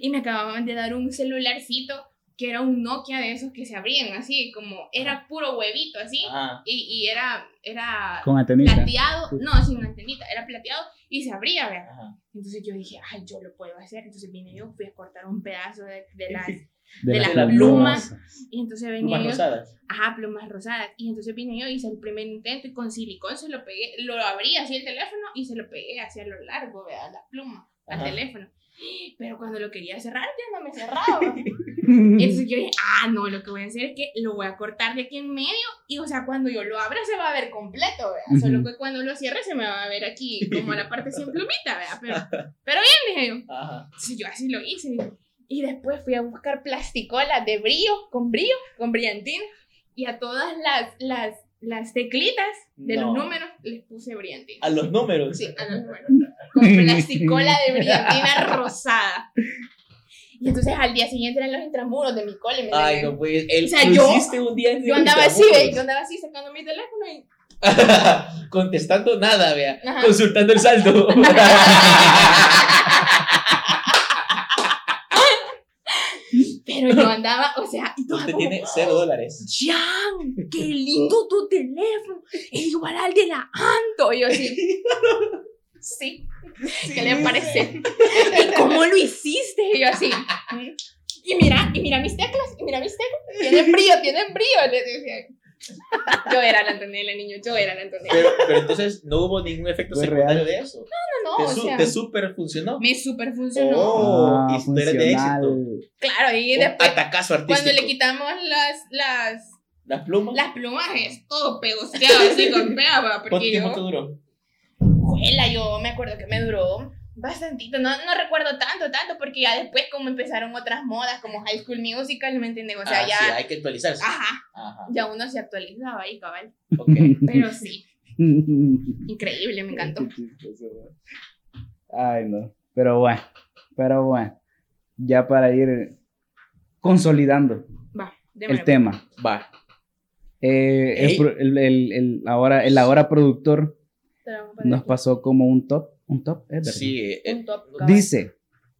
S3: Y me acababan de dar un celularcito que era un Nokia de esos que se abrían así, como era puro huevito así. Y, y era, era
S1: Con antenita.
S3: plateado, no, sin antenita, era plateado y se abría, ¿verdad?
S2: Ajá.
S3: Entonces yo dije, ay, yo lo puedo hacer. Entonces vine yo, fui a cortar un pedazo de, de las,
S1: De,
S3: de
S1: las
S3: las
S1: plumas.
S3: y entonces venía
S2: Plumas
S3: yo,
S2: rosadas.
S3: ajá, plumas rosadas. Y entonces vine yo, hice el primer intento y con silicón se lo pegué, lo abrí así el teléfono y se lo pegué hacia lo largo, ¿verdad? La pluma, al teléfono. Pero cuando lo quería cerrar, ya no me cerraba. Entonces yo dije, ah, no, lo que voy a hacer es que lo voy a cortar de aquí en medio y, o sea, cuando yo lo abra se va a ver completo, ¿verdad? Solo que cuando lo cierre se me va a ver aquí como la parte sin plumita, ¿verdad? Pero, pero bien, dije yo.
S2: Ajá.
S3: Entonces yo así lo hice. Y después fui a buscar plasticola de brillo, con brillo, con brillantina. Y a todas las, las, las teclitas de
S2: No.
S3: los números les puse brillantina.
S2: A los números.
S3: Sí, a los números. Con plasticola de brillantina rosada. Y entonces al día siguiente eran los intramuros de mi cole. ¿me
S2: Ay, no pues. El,
S3: O sea, yo-
S2: un día
S3: Yo andaba así. ¿ve? Yo andaba así sacando mi teléfono y...
S2: Contestando nada, vea.
S3: Ajá.
S2: Consultando el saldo.
S3: Pero yo andaba, o sea, y
S2: Usted
S3: como,
S2: tiene cero dólares.
S3: Jan, qué lindo tu teléfono. Es igual al de la Anto. Y yo así, Sí. ¿Qué le parece? ¿Y cómo lo hiciste? Y yo así. Y mira, y mira mis teclas, y mira mis teclas. Tienen brillo, tienen brillo. Le decía. Yo era la Antonella, niño, yo era la Antonella.
S2: Pero, pero entonces no hubo ningún efecto
S1: Fue
S2: secundario
S1: real.
S2: de eso.
S3: No,
S2: ¿Te,
S3: no, o
S2: su-
S3: sea,
S2: te super funcionó?
S3: me super funcionó.
S2: Oh,
S1: Ah,
S2: historia de
S1: funcional.
S2: éxito.
S3: Claro, y después,
S2: atacazo artístico.
S3: cuando le quitamos las, las,
S2: Las plumas.
S3: las plumajes, todo pegosteado así con pegaba,
S2: ¿Cuánto tiempo te
S3: yo,
S2: duró?
S3: Juela, yo me acuerdo que me duró bastantito, no, no recuerdo tanto, tanto, porque ya después como empezaron otras modas, como High School Musical, ¿me entiendes? O sea,
S2: Ah,
S3: ya,
S2: sí, hay que actualizarse.
S3: ajá,
S2: Ajá.
S3: ya uno se actualizaba ahí, cabal,
S2: Ok.
S3: pero sí, increíble, me encantó.
S1: Ay, no. Pero bueno, pero bueno. Ya para ir consolidando
S3: Va,
S1: el tema.
S2: Va.
S1: Eh, el, el- el ahora, el ahora productor nos pasó como un top. Un top, es verdad.
S2: Sí. eh,
S3: Un top, cabal.
S1: Dice,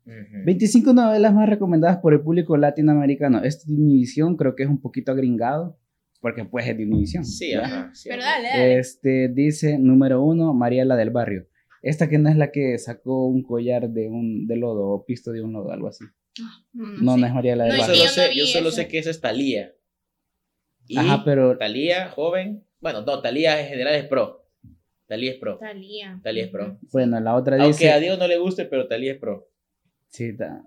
S2: ujú.
S1: 25 novelas más recomendadas por el público latinoamericano. Este de Univision creo que es un poquito agringado, porque pues es de Univision.
S2: Sí, ajá. sí,
S3: Pero
S2: ajá.
S3: dale, dale.
S1: Este dice número uno, Mariela del Barrio. Esta que no es la que sacó un collar de un de lodo o pisto de un lodo, algo así.
S3: Mm,
S1: No,
S3: sí.
S1: no es Mariela del
S3: No,
S1: Barrio.
S2: solo
S3: yo no
S2: sé, yo solo sé que esa es Talía. Y
S1: Ajá, pero
S2: Talía, joven. Bueno, no, Talía en general es pro. Talía es pro.
S3: Talía.
S2: Talía es pro.
S1: bueno, la otra
S2: Aunque
S1: dice
S2: a Dios no le guste, pero Talía es pro.
S1: sí, ta-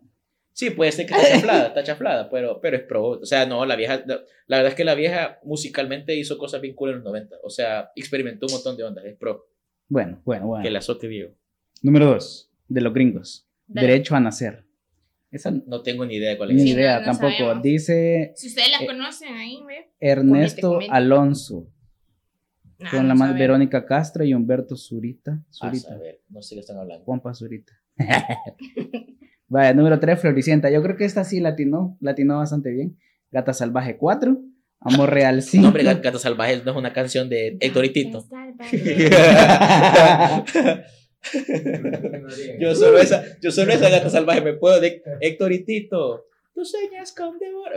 S2: Sí, puede ser que está chaflada, está chaflada, pero, pero es pro. O sea, no, la vieja, la, la verdad es que la vieja musicalmente hizo cosas bien cool en los 90. O sea, experimentó un montón de ondas, es pro.
S1: bueno, bueno, bueno.
S2: Que la azote viejo.
S1: Número dos, de los gringos.
S3: Dale.
S1: Derecho a nacer. Esa
S2: No tengo ni idea de cuál
S1: ni
S2: es.
S3: Sí,
S1: idea
S3: no, no
S1: tampoco.
S3: sabemos.
S1: Dice
S3: Si ustedes las
S1: Eh,
S3: conocen ahí, ve.
S1: Ernesto. Alonso
S3: Nah,
S1: con
S3: no
S1: la más. Verónica Castro y Humberto Zurita.
S2: A
S1: Zurita.
S2: saber, no sé qué están hablando.
S1: Juanpa Zurita. Vaya, número 3, Floricienta. Yo creo que esta sí latinó, latinó bastante bien. Gata Salvaje 4, Amor Real 5.
S2: No, hombre, Gat- Gata Salvaje no es una canción de Héctor y Tito. Yo solo esa, yo solo esa Gata Salvaje me puedo de Héctor y Tito. Tú sueñas con devor.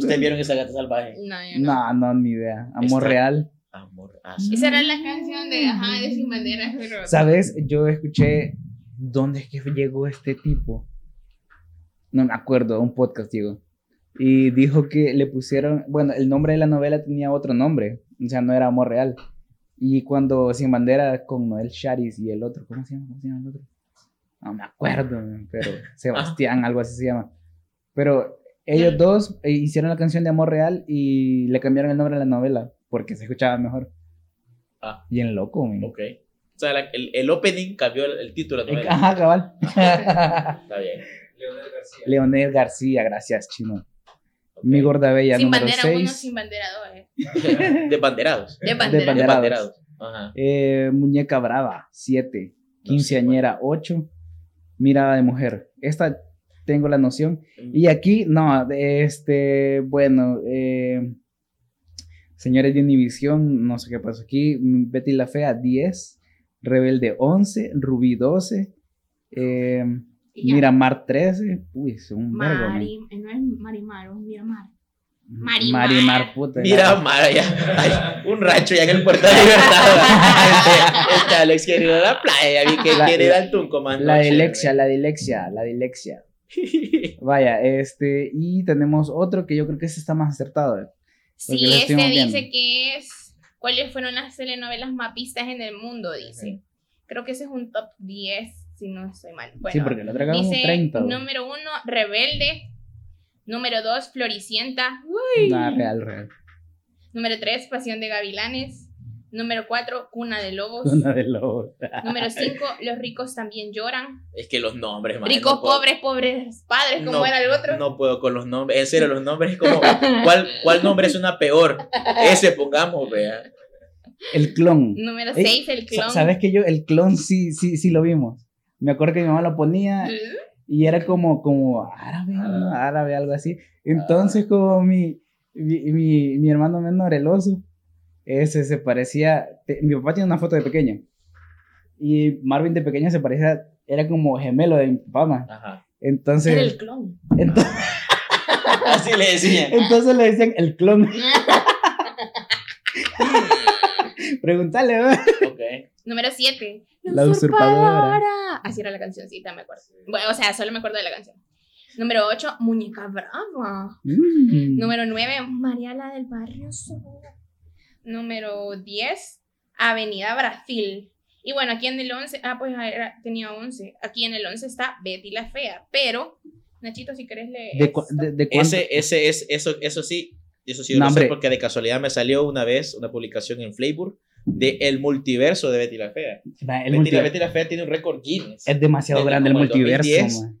S2: ¿Ustedes vieron esa Gata Salvaje?
S3: No, yo no.
S1: No, no, ni idea. Amor
S2: Está-
S1: Real.
S2: Amor. ah, sí.
S3: Esa era la canción de, ajá, de Sin Banderas. pero-
S1: ¿Sabes? Yo escuché. ¿Dónde es que llegó este tipo? No me acuerdo, un podcast llegó. Y dijo que le pusieron. Bueno, el nombre de la novela tenía otro nombre. O sea, no era Amor Real. Y cuando Sin Bandera con Noel Charis y el otro, ¿cómo se llama? ¿Cómo se llama el otro? No me acuerdo, pero Sebastián, algo así se llama. Pero ellos dos eh, hicieron la canción de Amor Real y le cambiaron el nombre a la novela porque se escuchaba mejor.
S2: Ah.
S1: Bien loco, man.
S2: Ok. O sea, la- el, el opening cambió el, el título de la novela.
S1: Ajá, cabal.
S2: Está bien.
S4: Leonel García.
S1: Leonel García, gracias, chino. Mi gorda bella,
S3: Sin
S1: número
S3: bandera 1,
S1: 6.
S3: sin bandera 2. Eh.
S2: De banderados.
S3: De
S1: De
S3: bandera.
S2: De
S1: Banderados.
S2: banderados. Ajá.
S1: Eh, muñeca Brava, 7.
S2: No
S1: Quinceañera, 8. Mirada de mujer. Esta tengo la noción. Y aquí, no, este, bueno, eh, señores de Univisión, no sé qué pasó aquí. Betty la Fea, 10. Rebelde, 11. Rubí, 12. Eh. Miramar, 13. Uy, es un vergo.
S3: Mari, no es Marimar, es Miramar. Marimar.
S1: Marimar, puta.
S2: Mira, Mara, ya. Hay un rancho ya en el puerto de libertad. Este, este Alex quiere ir a la playa. Ya vi que
S1: La-
S2: quiere ir al Tunco, man.
S1: La dilexia, la dilexia, la dilexia. Vaya, este, y tenemos otro que yo creo que ese está más acertado. eh.
S3: Sí,
S1: lo
S3: este dice que es. ¿Cuáles fueron las telenovelas más vistas en el mundo? Dice. Creo que ese es un top 10, si no estoy mal. Bueno,
S1: sí, porque la otra como
S3: dice
S1: 30. güey.
S3: número 1, Rebelde. Número 2, Floricienta.
S1: Nah, real, real.
S3: Número 3, Pasión de Gavilanes. Número 4, Cuna de Lobos.
S1: Una de los.
S3: Número 5, Los ricos también lloran.
S2: Es que los nombres, man.
S3: Ricos,
S2: no
S3: pobres, pobres padres, como
S2: no-
S3: era el otro.
S2: No puedo con los nombres. En serio, los nombres es como. ¿Cuál, cuál nombre es una peor? Ese pongamos, vea.
S1: El clon.
S3: Número
S1: Ey,
S3: 6, El clon.
S1: ¿Sabes que yo, el clon sí, sí, sí lo vimos? Me acuerdo que mi mamá lo ponía y era como, como árabe, ¿no? árabe, algo así. Entonces, como mi, mi, mi, mi hermano menor, el oso, ese se parecía. te- mi papá tiene una foto de pequeño. Y Marvin de pequeño se parecía, era como gemelo de mi papá.
S2: Ajá.
S1: Entonces,
S3: Era el clon.
S1: entonces,
S2: Así le decían.
S1: entonces le decían el clon. Pregúntale, ¿verdad?
S2: Ok.
S3: Número 7.
S1: La usurpadora.
S3: Así era la cancioncita, me acuerdo. Bueno, o sea, solo me acuerdo de la canción. Número 8. Muñeca Brava.
S1: Mm.
S3: Número 9. Mariala del Barrio Sur. Número 10. Avenida Brasil. Y bueno, aquí en el 11, ah, pues era- tenía 11. Aquí en el 11 está Betty la Fea. Pero, Nachito, si querés leer.
S1: ¿De, cu- de?
S2: Ese, ese es, eso, eso sí, eso sí yo
S1: No,
S2: lo sé porque de casualidad me salió una vez una publicación en Flavor de el multiverso de Betty la Fea.
S1: Va, el
S2: Betty, la, Betty la Fea tiene un récord Guinness.
S1: Es demasiado
S2: desde
S1: grande el multiverso.
S2: 2010.
S1: man.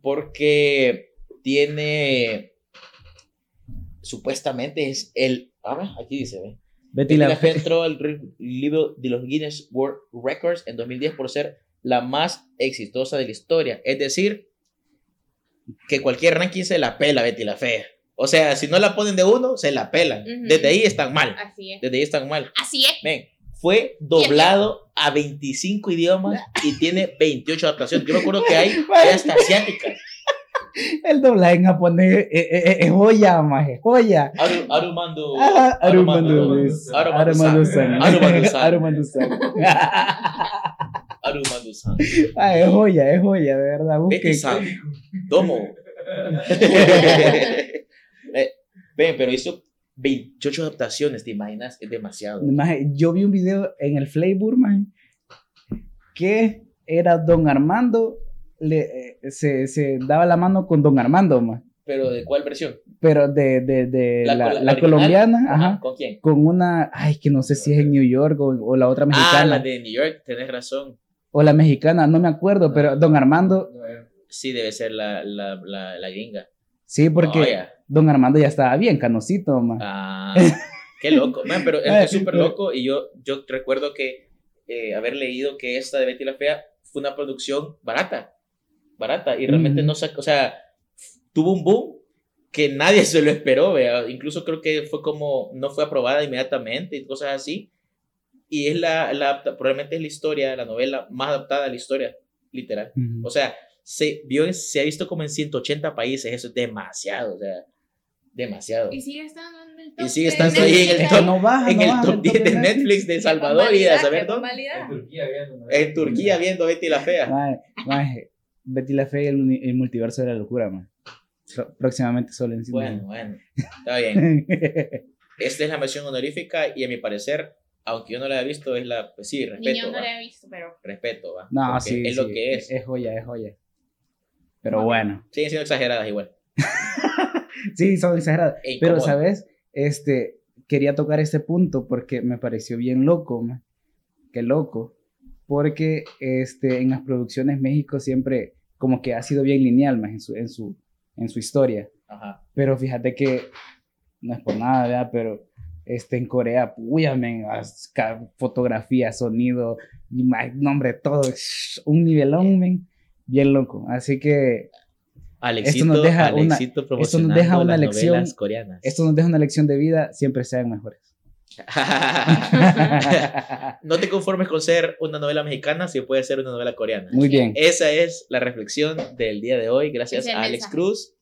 S2: porque tiene supuestamente es el ah, ve, aquí dice ve.
S1: Betty
S2: Betty
S1: la
S2: la Fea entró al libro de los Guinness World Records en 2010 por ser la más exitosa de la historia es decir que cualquier ranking se la pela Betty la Fea o sea si no la ponen de uno se la pelan
S3: Ujú.
S2: desde ahí están mal
S3: Así es.
S2: desde ahí están mal
S3: Así es.
S2: Ven, fue doblado a 25 idiomas y tiene 28 adaptaciones. Yo me acuerdo que hay, hay hasta asiáticas.
S1: El doblaje en japonés es, es- es joya, maje, joya.
S2: Aru, Arumando.
S1: Ah, Arumando.
S2: Arumando-san.
S1: Arumando-san.
S2: Arumando-san.
S1: Arumando-san.
S2: Arumando-san.
S1: Ah, es joya, es joya, de verdad. Busque.
S2: Betty-san. Tomo. Eh, Ven, pero hizo 28 adaptaciones, ¿te imaginas? Es demasiado.
S1: Maje, yo vi un video en el Flavor, maje, que era Don Armando, le, eh, se, se daba la mano con Don Armando, maje,
S2: ¿Pero de cuál versión?
S1: pero de, de, de la,
S2: La
S1: colombiana,
S2: Ajá, ¿Con quién?
S1: con una, ay, que no sé si es en New York o, o la otra
S2: Ah,
S1: mexicana,
S2: la de New York, tenés razón.
S1: o la mexicana, no me acuerdo, pero Don Armando,
S4: No,
S2: Sí, debe ser la, la, gringa.
S1: sí, porque
S2: Oh.
S1: Don Armando ya estaba bien canosito, maje.
S2: Ah, qué loco. Man, pero es es súper loco y yo, yo recuerdo que eh, haber leído que esta de Betty la Fea fue una producción barata. Barata. Y realmente
S1: Ujú.
S2: no sacó, o sea, tuvo un boom que nadie se lo esperó, vea. Incluso creo que fue como, no fue aprobada inmediatamente y cosas así. Y es la, la, probablemente es la historia, la novela más adaptada a la historia, literal.
S1: Ujú.
S2: O sea, se, vio, se ha visto como en 180 países, eso es demasiado, o sea, demasiado.
S3: Y sigue estando en el top.
S2: Y sigue
S3: de
S2: estando ahí en el
S3: Netflix.
S2: top-
S1: no baja,
S2: en
S1: no
S2: el
S1: baja
S2: top 10 de Netflix de Salvador y de saber dónde.
S4: En Turquía viendo.
S2: En Turquía viendo Betty la Fea.
S1: Maje, maje, Betty la Fea y el, el multiverso de la locura, man. Pro- próximamente solo en cine.
S2: Bueno, bueno, está bien. Esta es la mención honorífica y a mi parecer, aunque yo no la haya visto, es la, pues sí,
S3: Ni yo
S2: respeto,
S3: no
S2: va.
S3: la he visto, pero.
S2: Respeto, va.
S1: no,
S2: Porque
S1: sí,
S2: es lo
S1: sí,
S2: que es.
S1: Es joya, es joya. Pero bueno,
S2: Siguen siendo exageradas igual.
S1: sí, son exageradas.
S2: E
S1: Pero,
S2: incómodas.
S1: ¿sabes? Este, quería tocar este punto porque me pareció bien loco, man. Qué loco. Porque este, en las producciones México siempre como que ha sido bien lineal, man, en su, en su, en su historia.
S2: Ajá.
S1: Pero fíjate que, no es por nada, ¿verdad? Pero este, en Corea, puya, men, fotografía, sonido, nombre, todo, un nivelón, men, bien loco. Así que
S2: Alexito,
S1: nos deja una- esto nos deja una lección-
S2: coreanas.
S1: esto nos deja una lección de vida, siempre sean mejores.
S2: no te conformes con ser una novela mexicana si puede ser una novela coreana.
S1: Muy bien,
S2: Esa es la reflexión del día de hoy, gracias a Alex
S3: mensaje.
S2: Cruz.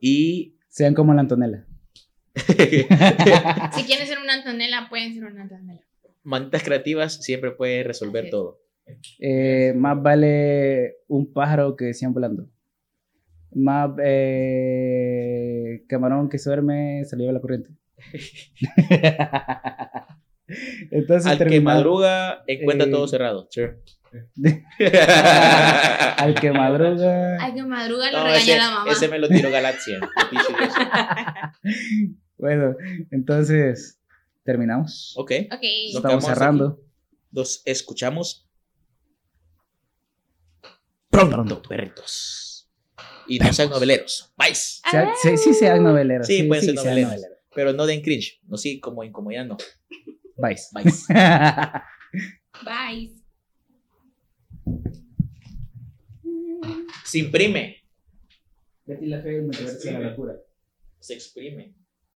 S2: Y
S1: sean como la Antonella.
S3: Si quieren ser una Antonella, pueden ser una Antonella.
S2: manitas creativas siempre puede resolver
S3: Así
S2: todo.
S1: Eh, más vale un pájaro que 100 volando. Más eh, camarón que se duerme le lleva la corriente. Entonces,
S2: Al que madruga encuentra
S1: eh,
S2: todo cerrado. Sure.
S1: al que madruga.
S3: Ay, que madruga lo
S2: No,
S3: regaña
S2: ese,
S3: la mamá.
S2: ese me lo tiró Galaxia.
S1: Bueno, entonces terminamos.
S2: ok,
S3: Ok.
S2: Nos
S1: Estamos cerrando.
S2: nos escuchamos pronto, perritos. Y no sean noveleros. Bye.
S1: Sí, sí sean noveleros.
S2: Sí, pueden ser noveleros. Pero no den cringe. No, sí, como incomodidad no.
S1: Bye.
S2: Bye.
S3: Bye.
S2: Se imprime.
S1: Betty la la locura.
S2: Se exprime.